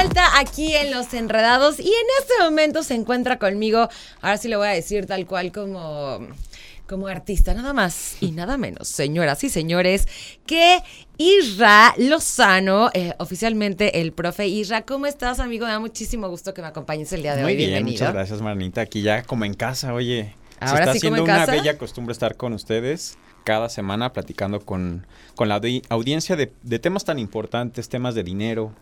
Vuelta aquí en Los Enredados y en este momento se encuentra conmigo, ahora sí le voy a decir tal cual como, como artista, nada más y nada menos, señoras y señores, que Isra Lozano, eh, oficialmente el profe Isra. ¿Cómo estás, amigo? Me da muchísimo gusto que me acompañes el día de Muy hoy. bien, Bienvenido. muchas gracias, Marnita. Aquí ya como en casa, oye. Ahora se está sí como haciendo en una casa. bella costumbre estar con ustedes cada semana platicando con, con la audi- audiencia de, de temas tan importantes, temas de dinero,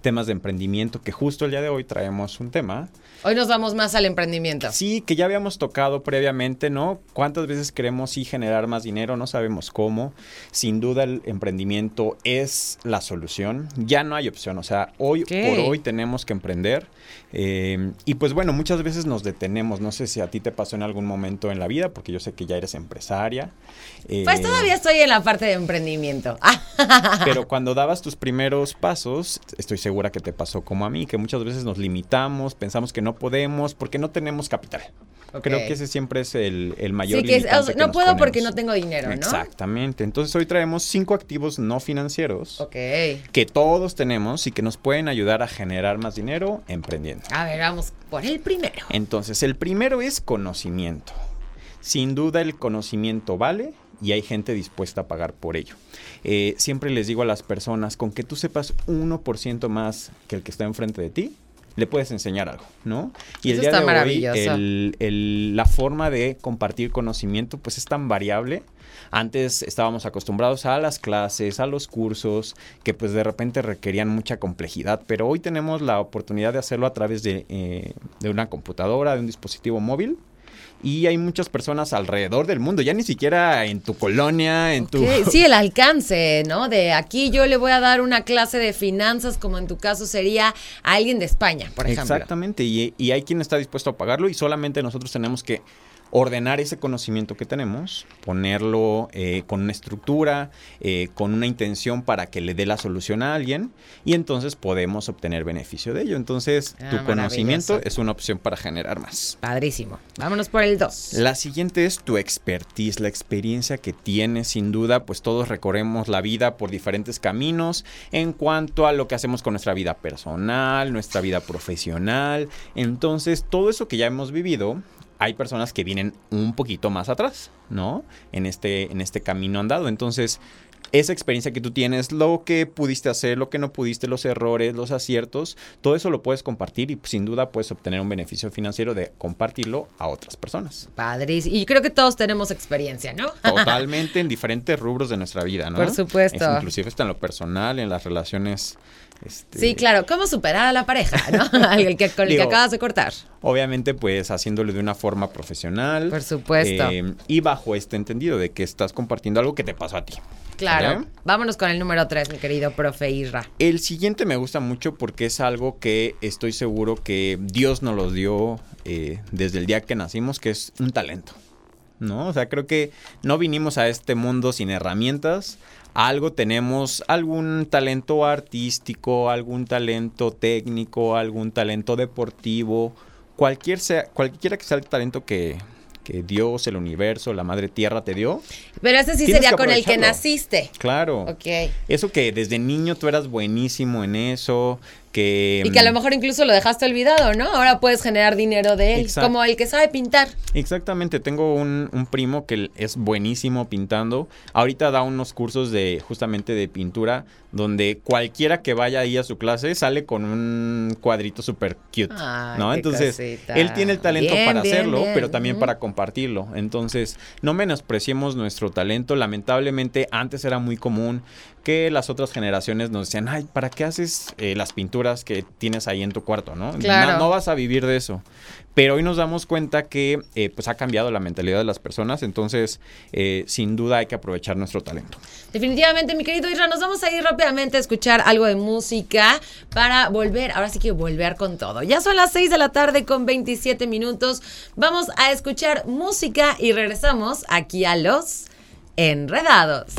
temas de emprendimiento, que justo el día de hoy traemos un tema. Hoy nos vamos más al emprendimiento. Sí, que ya habíamos tocado previamente, ¿no? ¿Cuántas veces queremos sí generar más dinero? No sabemos cómo. Sin duda el emprendimiento es la solución. Ya no hay opción. O sea, hoy por hoy tenemos que emprender. Eh, y pues bueno, muchas veces nos detenemos. No sé si a ti te pasó en algún momento en la vida, porque yo sé que ya eres empresaria. Pues Eh, todavía estoy en la parte de emprendimiento. Pero cuando dabas tus primeros pasos, estoy segura que te pasó como a mí, que muchas veces nos limitamos, pensamos que no podemos porque no tenemos capital. Creo que ese siempre es el, el mayor Sí, que es- que no puedo porque no tengo dinero, ¿no? Exactamente. Entonces hoy traemos cinco activos no financieros que todos tenemos y que nos pueden ayudar a generar más dinero emprendiendo. A ver, vamos por el primero. Entonces, el primero es conocimiento. Sin duda el conocimiento vale y hay gente dispuesta a pagar por ello. Eh, siempre les digo a las personas, con que tú sepas 1% más que el que está enfrente de ti, le puedes enseñar algo, ¿no? Y el Eso día está de hoy, el- el- la forma de compartir conocimiento, pues es tan variable. Antes estábamos acostumbrados a las clases, a los cursos, que pues de repente requerían mucha complejidad, pero hoy tenemos la oportunidad de hacerlo a través de, eh, de una computadora, de un dispositivo móvil. Y hay muchas personas alrededor del mundo, ya ni siquiera en tu colonia, en tu... Sí, el alcance, ¿no? De aquí yo le voy a dar una clase de finanzas, como en tu caso sería a alguien de España, por ejemplo. Exactamente, y, y hay quien está dispuesto a pagarlo y solamente nosotros tenemos que ordenar ese conocimiento que tenemos, ponerlo eh, con una estructura, eh, con una intención para que le dé la solución a alguien y entonces podemos obtener beneficio de ello. Entonces, Ah, tu conocimiento es una opción para generar más. Padrísimo. Vámonos por el 2. La siguiente es tu expertise, la experiencia que tienes, sin duda, pues todos recorremos la vida por diferentes caminos en cuanto a lo que hacemos con nuestra vida personal, nuestra vida profesional. Entonces, todo eso que ya hemos vivido, hay personas que vienen un poquito más atrás, ¿no? En este, en este camino andado. Entonces, esa experiencia que tú tienes, lo que pudiste hacer, lo que no pudiste, los errores, los aciertos, todo eso lo puedes compartir y sin duda puedes obtener un beneficio financiero de compartirlo a otras personas. Padrísimo. Y creo que todos tenemos experiencia, ¿no? Totalmente en diferentes rubros de nuestra vida, ¿no? Por supuesto. Es- inclusive está en lo personal, en las relaciones. este, Sí, claro. ¿Cómo superar a la pareja, no? Al que, con el que acabas de cortar. Obviamente, pues haciéndolo de una forma profesional. Por supuesto. eh, y bajo este entendido de que estás compartiendo algo que te pasó a ti. Claro. ¿Vale? Vámonos con el número 3, mi querido profe Isra. El siguiente me gusta mucho porque es algo que estoy seguro que Dios nos los dio eh, desde el día que nacimos, que es un talento. ¿No? O sea, creo que no vinimos a este mundo sin herramientas. Algo tenemos, algún talento artístico, algún talento técnico, algún talento deportivo, cualquier sea, cualquiera que sea el talento que, que Dios, el universo, la madre tierra te dio. Pero ese sí sería con el que naciste. Claro. Ok. Eso que desde niño tú eras buenísimo en eso, que... Y que a lo mejor incluso lo dejaste olvidado, ¿no? Ahora puedes generar dinero de él, como el que sabe pintar. Exactamente, tengo un, un primo que es buenísimo pintando. Ahorita da unos cursos de justamente de pintura donde cualquiera que vaya ahí a su clase sale con un cuadrito súper cute, Ay, ¿no? Entonces, cosita. él tiene el talento Bien, para bien, hacerlo, bien. pero también para compartirlo. Entonces, no menospreciemos nuestro talento. Lamentablemente, antes era muy común que las otras generaciones nos decían, ay, ¿para qué haces eh, las pinturas? Que tienes ahí en tu cuarto, ¿no? Claro. No, no vas a vivir de eso. Pero hoy nos damos cuenta que eh, pues ha cambiado la mentalidad de las personas, entonces eh, sin duda hay que aprovechar nuestro talento. Definitivamente, mi querido Isra, nos vamos a ir rápidamente a escuchar algo de música para volver, ahora sí que volver con todo. Ya son las 6 de la tarde con 27 minutos. Vamos a escuchar música y regresamos aquí a los enredados.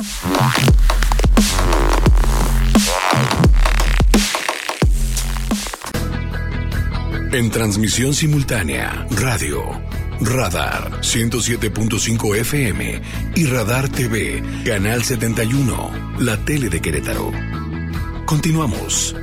En transmisión simultánea, radio, Radar 107.5 FM y Radar TV, Canal 71, la tele de Querétaro. Continuamos.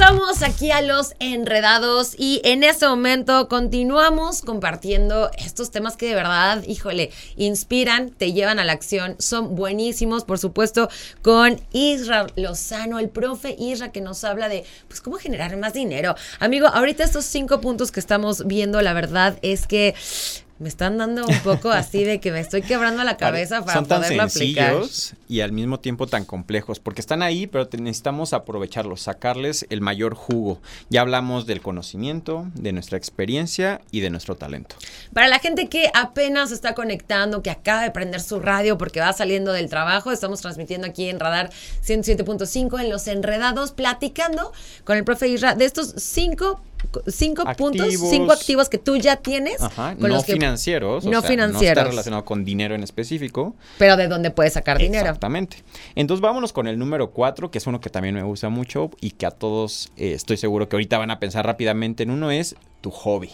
Regresamos aquí a los enredados y en este momento continuamos compartiendo estos temas que de verdad, híjole, inspiran, te llevan a la acción, son buenísimos, por supuesto, con Isra Lozano, el profe Isra que nos habla de, pues, cómo generar más dinero. Amigo, ahorita estos cinco puntos que estamos viendo, la verdad es que me están dando un poco así de que me estoy quebrando la cabeza para Son tan poderlo aplicar. sencillos y al mismo tiempo tan complejos, porque están ahí, pero necesitamos aprovecharlos, sacarles el mayor jugo. Ya hablamos del conocimiento, de nuestra experiencia y de nuestro talento. Para la gente que apenas está conectando, que acaba de prender su radio porque va saliendo del trabajo, estamos transmitiendo aquí en Radar 107.5 en Los Enredados, platicando con el profe Isra de estos cinco, cinco puntos, cinco activos que tú ya tienes, Ajá, con no los que, financieros, o no sea, financieros. no está relacionado con dinero en específico. pero de dónde puedes sacar dinero. Exactamente. Entonces vámonos con el número 4, que es uno que también me gusta mucho y que a todos eh, estoy seguro que ahorita van a pensar rápidamente en uno, es tu hobby.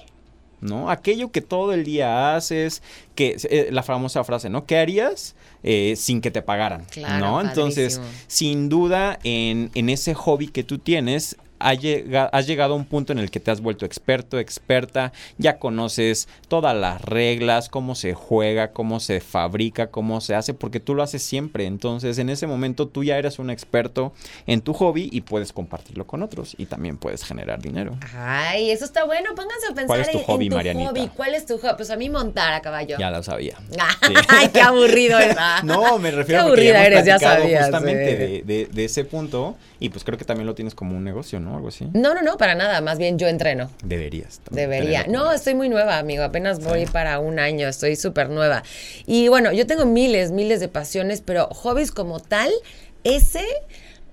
¿No? Aquello que todo el día haces, que eh, la famosa frase, ¿no? ¿Qué harías eh, sin que te pagaran? Claro, ¿No? Entonces, sin duda, en, en ese hobby que tú tienes, has llegado a un punto en el que te has vuelto experto, experta, ya conoces todas las reglas, cómo se juega, cómo se fabrica, cómo se hace, porque tú lo haces siempre. Entonces, en ese momento tú ya eres un experto en tu hobby y puedes compartirlo con otros y también puedes generar dinero. Ay, eso está bueno. Pónganse a pensar ¿Cuál es tu en, en hobby, tu Marianita? hobby. ¿Cuál es tu hobby? Pues a mí montar a caballo. Ya lo sabía. Ay, qué aburrido ¿verdad? No, me refiero Qué a porque ya hemos eres, ya sabías, justamente de, de- de ese punto y pues creo que también lo tienes como un negocio, ¿no? Algo así. No, no, no, para nada. Más bien yo entreno. Deberías. Debería. No, como- estoy muy nueva, amigo. Apenas voy para un año. Estoy súper nueva. Y bueno, yo tengo miles, miles de pasiones, pero hobbies como tal, ese.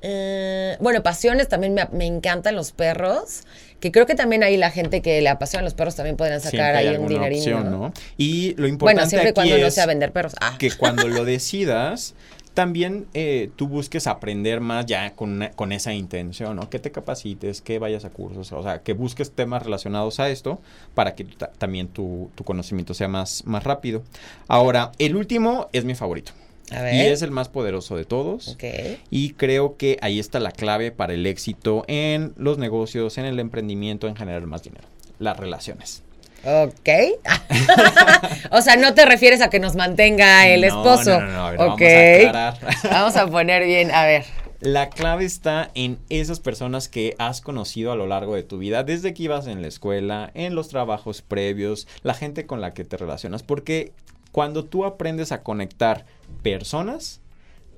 eh, bueno, pasiones también me, me encantan los perros. Que creo que también ahí la gente que le apasiona los perros también podrían sacar hay ahí un opción, ¿no? ¿no? Y lo importante Bueno, siempre aquí cuando no es sea vender perros. Ah. que cuando lo decidas, también eh, tú busques aprender más ya con, una- con esa intención, ¿no? Que te capacites, que vayas a cursos, o sea, que busques temas relacionados a esto para que ta- también tu, tu conocimiento sea más, más rápido. Ahora, el último es mi favorito. A ver. Y es el más poderoso de todos. Y creo que ahí está la clave para el éxito en los negocios, en el emprendimiento, en generar más dinero. Las relaciones. Ok. o sea, no te refieres a que nos mantenga el No, esposo. no, no, no, a ver, ok. vamos a. Vamos a poner bien, a ver. La clave está en esas personas que has conocido a lo largo de tu vida, desde que ibas en la escuela, en los trabajos previos, la gente con la que te relacionas, porque cuando tú aprendes a conectar personas,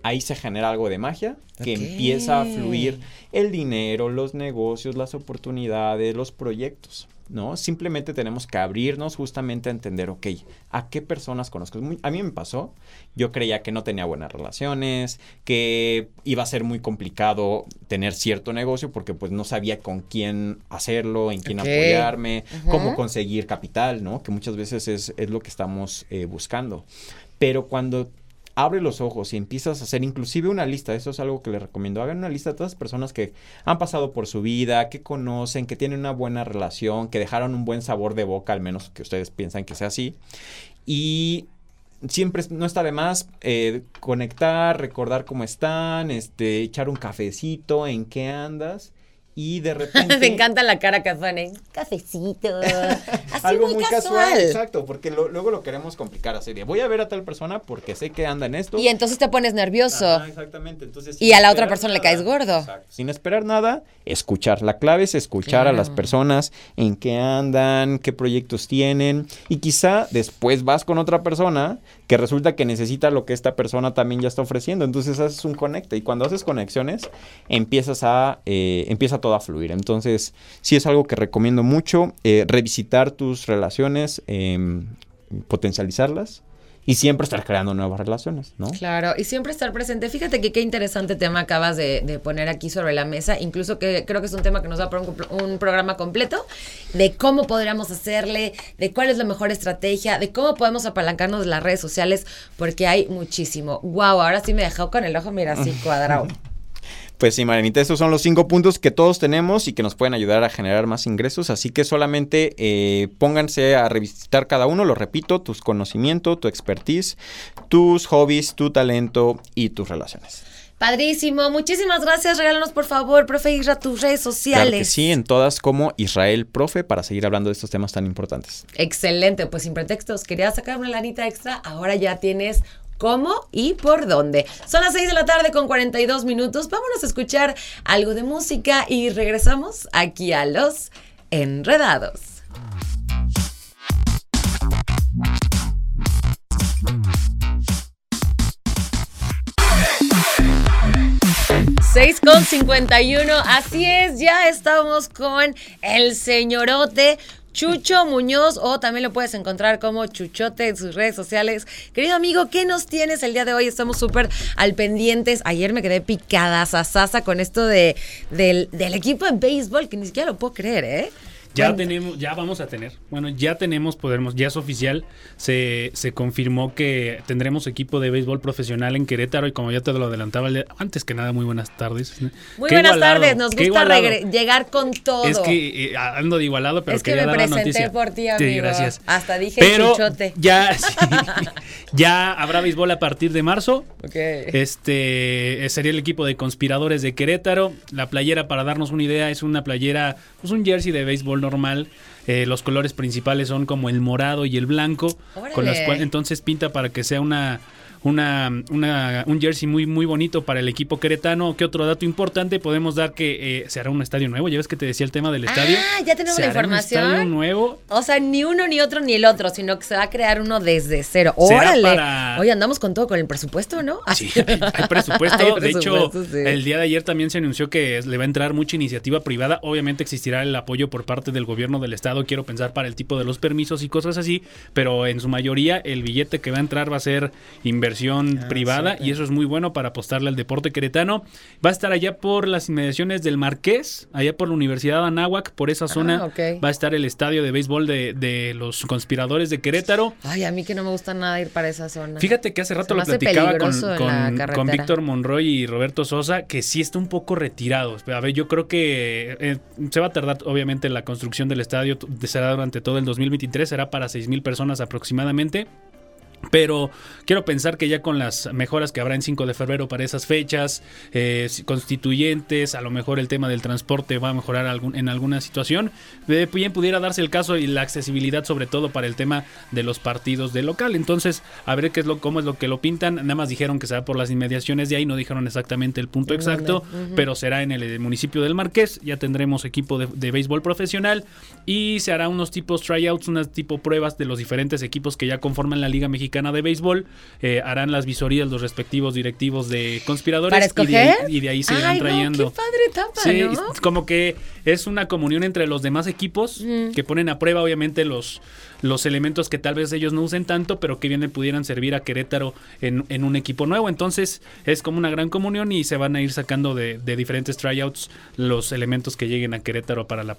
ahí se genera algo de magia que empieza a fluir el dinero, los negocios, las oportunidades, los proyectos. ¿No? Simplemente tenemos que abrirnos justamente a entender, ok, ¿a qué personas conozco? Muy- a mí me pasó, yo creía que no tenía buenas relaciones, que iba a ser muy complicado tener cierto negocio porque pues no sabía con quién hacerlo, en quién apoyarme, cómo conseguir capital, ¿no? Que muchas veces es, es lo que estamos eh, buscando. Pero cuando abre los ojos y empiezas a hacer inclusive una lista, eso es algo que les recomiendo, hagan una lista de todas las personas que han pasado por su vida, que conocen, que tienen una buena relación, que dejaron un buen sabor de boca, al menos que ustedes piensan que sea así. Y siempre no está de más eh, conectar, recordar cómo están, este, echar un cafecito, en qué andas. Y de repente... Me encanta la cara que pone. Cafecito. Así algo muy, muy casual. casual. Exacto, porque lo- luego lo queremos complicar así de voy a ver a tal persona porque sé que anda en esto. Y entonces te pones nervioso. Ajá, exactamente. Entonces, Y a la otra persona le caes gordo. Exacto. Sin esperar nada, escuchar. La clave es escuchar a las personas, en qué andan, qué proyectos tienen. Y quizá después vas con otra persona que resulta que necesita lo que esta persona también ya está ofreciendo. Entonces haces un conecte. Y cuando haces conexiones, empiezas a, eh, empieza todo a fluir. Entonces, sí es algo que recomiendo mucho. eh, revisitar tus relaciones, em, potencializarlas. Y siempre estar creando nuevas relaciones, ¿no? Claro, y siempre estar presente. Fíjate que qué interesante tema acabas de, de poner aquí sobre la mesa, incluso que creo que es un tema que nos da para un, un programa completo, de cómo podríamos hacerle, de cuál es la mejor estrategia, de cómo podemos apalancarnos de las redes sociales, porque hay muchísimo. Wow, ahora sí me dejó con el ojo, mira, así cuadrado. Pues sí, Marianita, estos son los cinco puntos que todos tenemos y que nos pueden ayudar a generar más ingresos. Así que solamente eh, pónganse a revisitar cada uno, lo repito, tus conocimientos, tu expertise, tus hobbies, tu talento y tus relaciones. Padrísimo, muchísimas gracias. Regálanos, por favor, profe Isra, tus redes sociales. Claro que sí, en todas como Israel Profe para seguir hablando de estos temas tan importantes. Excelente, pues sin pretextos, querías sacar una lanita extra, ahora ya tienes cómo y por dónde. Son las 6 de la tarde con 42 minutos, vámonos a escuchar algo de música y regresamos aquí a los enredados. Seis con 51, así es, ya estamos con el señorote Chucho Muñoz o también lo puedes encontrar como Chuchote en sus redes sociales. Querido amigo, ¿qué nos tienes el día de hoy? Estamos súper al pendientes. Ayer me quedé picada sasasa con esto de, del, del equipo de béisbol, que ni siquiera lo puedo creer, ¿eh? Ya Bueno, tenemos, ya vamos a tener. Bueno, ya tenemos, podremos, ya es oficial. Se, se confirmó que tendremos equipo de béisbol profesional en Querétaro y como ya te lo adelantaba, antes que nada, muy buenas tardes. Muy Qué buenas igualado, tardes, nos gusta llegar con todo. Es que eh, ando de igualado, pero Es que me dar la presenté noticia. por ti, Sí, amigo. gracias. Hasta dije pero. Ya, sí, ya habrá béisbol a partir de marzo. Ok. Este eh, sería el equipo de conspiradores de Querétaro. La playera, para darnos una idea, es una playera, pues un jersey de béisbol normal. Eh, los colores principales son como el morado y el blanco. Con las Órale. cual- entonces pinta para que sea una, una, una- un jersey muy, muy bonito para el equipo queretano. ¿Qué otro dato importante? Podemos dar que eh, se hará un estadio nuevo. Ya ves que te decía el tema del estadio. Ah, ya tenemos la un información. estadio nuevo. O sea, ni uno, ni otro, ni el otro, sino que se va a crear uno desde cero. ¡Órale! para- Oye, andamos con todo, con el presupuesto, ¿no? Sí, hay presupuesto. Hay de hecho, sí. el día de ayer también se anunció que le va a entrar mucha iniciativa privada. Obviamente existirá el apoyo por parte del gobierno del estado, quiero pensar, para el tipo de los permisos y cosas así, pero en su mayoría el billete que va a entrar va a ser inversión Ah, privada y eso es muy bueno para apostarle al deporte queretano. Va a estar allá por las inmediaciones del Marqués, allá por la Universidad de Anáhuac, por esa zona Ah, ok. va a estar el estadio de béisbol de, de los conspiradores de Querétaro. Ay, a mí que no me gusta nada ir para esa zona. Fíjate que hace rato lo platicaba con, con-. Víctor Monroy y Roberto Sosa, que sí está un poco retirado. A ver, yo creo que eh, se va a tardar, obviamente, la construcción del estadio será durante todo el 2023, será para 6 mil personas aproximadamente. Pero quiero pensar que ya con las mejoras que habrá en 5 de febrero para esas fechas, eh, constituyentes, a lo mejor el tema del transporte va a mejorar algún- en alguna situación, eh, bien pudiera darse el caso y la accesibilidad sobre todo para el tema de los partidos de local. Entonces, a ver qué es lo, cómo es lo que lo pintan. Nada más dijeron que será por las inmediaciones de ahí, no dijeron exactamente el punto exacto, pero será en el, eh, municipio del Marqués. Ya tendremos equipo de, de béisbol profesional y se hará unos tipos tryouts, unas tipo pruebas de los diferentes equipos que ya conforman la Liga Mexicana de Béisbol. Eh, harán las visorías los respectivos directivos de conspiradores ¿Para y de ahí, escoger? y de ahí se Ay, irán no, trayendo. qué padre etapa, Sí, ¿no? como que es una comunión entre los demás equipos Mm. que ponen a prueba obviamente los, los elementos que tal vez ellos no usen tanto, pero que bien le pudieran servir a Querétaro en, en un equipo nuevo. Entonces es como una gran comunión y se van a ir sacando de, de diferentes tryouts los elementos que lleguen a Querétaro para la,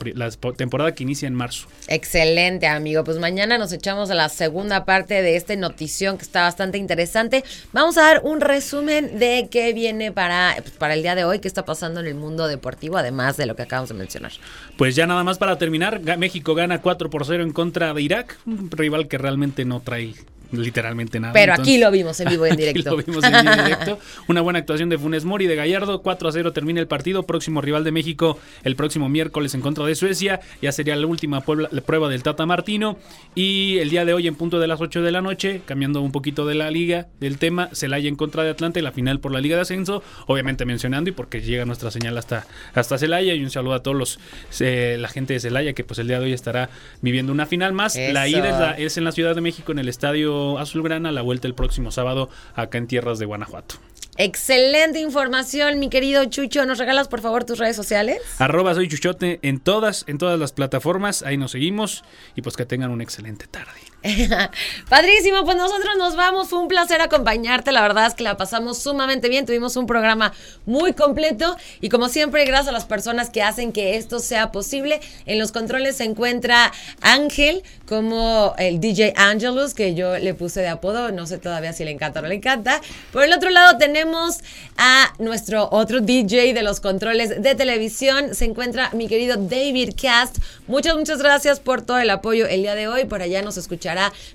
temporada que inicia en marzo. Excelente, amigo. Pues mañana nos echamos a la segunda parte de esta notición que está bastante interesante. Vamos a dar un resumen de qué viene para, pues, para el día de hoy, qué está pasando en el mundo deportivo, además de lo que acabamos de mencionar. Pues ya nada más para terminar, México gana 4 por 0 en contra de Irak, rival que realmente no trae literalmente nada. Pero aquí lo vimos en vivo y en directo. Aquí lo vimos en vivo en directo. Una buena actuación de Funes Mori de Gallardo. 4 a 0 termina el partido. Próximo rival de México el próximo miércoles en contra de Suecia. Ya sería la última puebla- la prueba del Tata Martino. Y el día de hoy, en punto de las 8 de la noche, cambiando un poquito de la liga, del tema, Celaya en contra de Atlanta y la final por la Liga de Ascenso. Obviamente mencionando y porque llega nuestra señal hasta, hasta Celaya. Y un saludo a todos los eh, la gente de Celaya que pues el día de hoy estará viviendo una final más. La ida es, la- es en la Ciudad de México, en el Estadio Azulgrana, la vuelta el próximo sábado acá en tierras de Guanajuato. Excelente información, mi querido Chucho. ¿Nos regalas, por favor, tus redes sociales? Arroba soy Chuchote en todas, en todas las plataformas, ahí nos seguimos y pues que tengan una excelente tarde. Padrísimo, pues nosotros nos vamos. Fue un placer acompañarte. La verdad es que la pasamos sumamente bien. Tuvimos un programa muy completo y como siempre, gracias a las personas que hacen que esto sea posible. En los controles se encuentra Ángel como el DJ Angelus, que yo le puse de apodo. No sé todavía si le encanta o no le encanta. Por el otro lado tenemos a nuestro otro DJ de los controles de televisión. Se encuentra mi querido David Cast. Muchas, muchas gracias por todo el apoyo el día de hoy. Por allá nos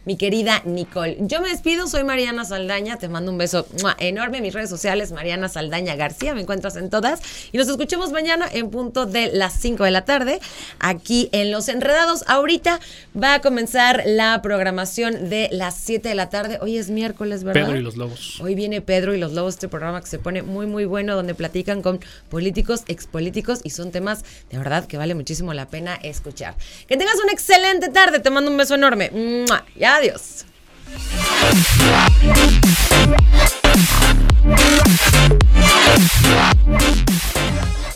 mi querida Nicole. Yo me despido, soy Mariana Saldaña. Te mando un beso enorme. Mis redes sociales, Mariana Saldaña García. Me encuentras en todas. Y nos escuchemos mañana en punto de las 5 de la tarde. Aquí en Los Enredados. Ahorita va a comenzar la programación de las 7 de la tarde. Hoy es miércoles, ¿verdad? Pedro y los Lobos. Hoy viene Pedro y los Lobos, este programa que se pone muy, muy bueno, donde platican con políticos, expolíticos y son temas de verdad que vale muchísimo la pena escuchar. Que tengas una excelente tarde, te mando un beso enorme. ¡Mua! Y adiós.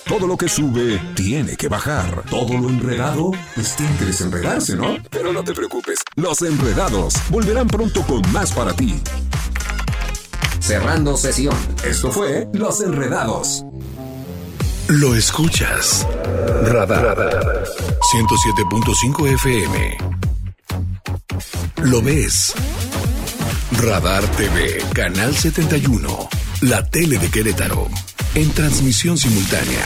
Todo lo que sube tiene que bajar. Todo lo enredado, pues tiene que desenredarse, ¿no? Pero no te preocupes, los enredados volverán pronto con más para ti. Cerrando sesión. Esto fue Los Enredados. Lo escuchas. Radar. 107.5 FM. Lo ves. Radar TV, Canal 71. La tele de Querétaro. En transmisión simultánea.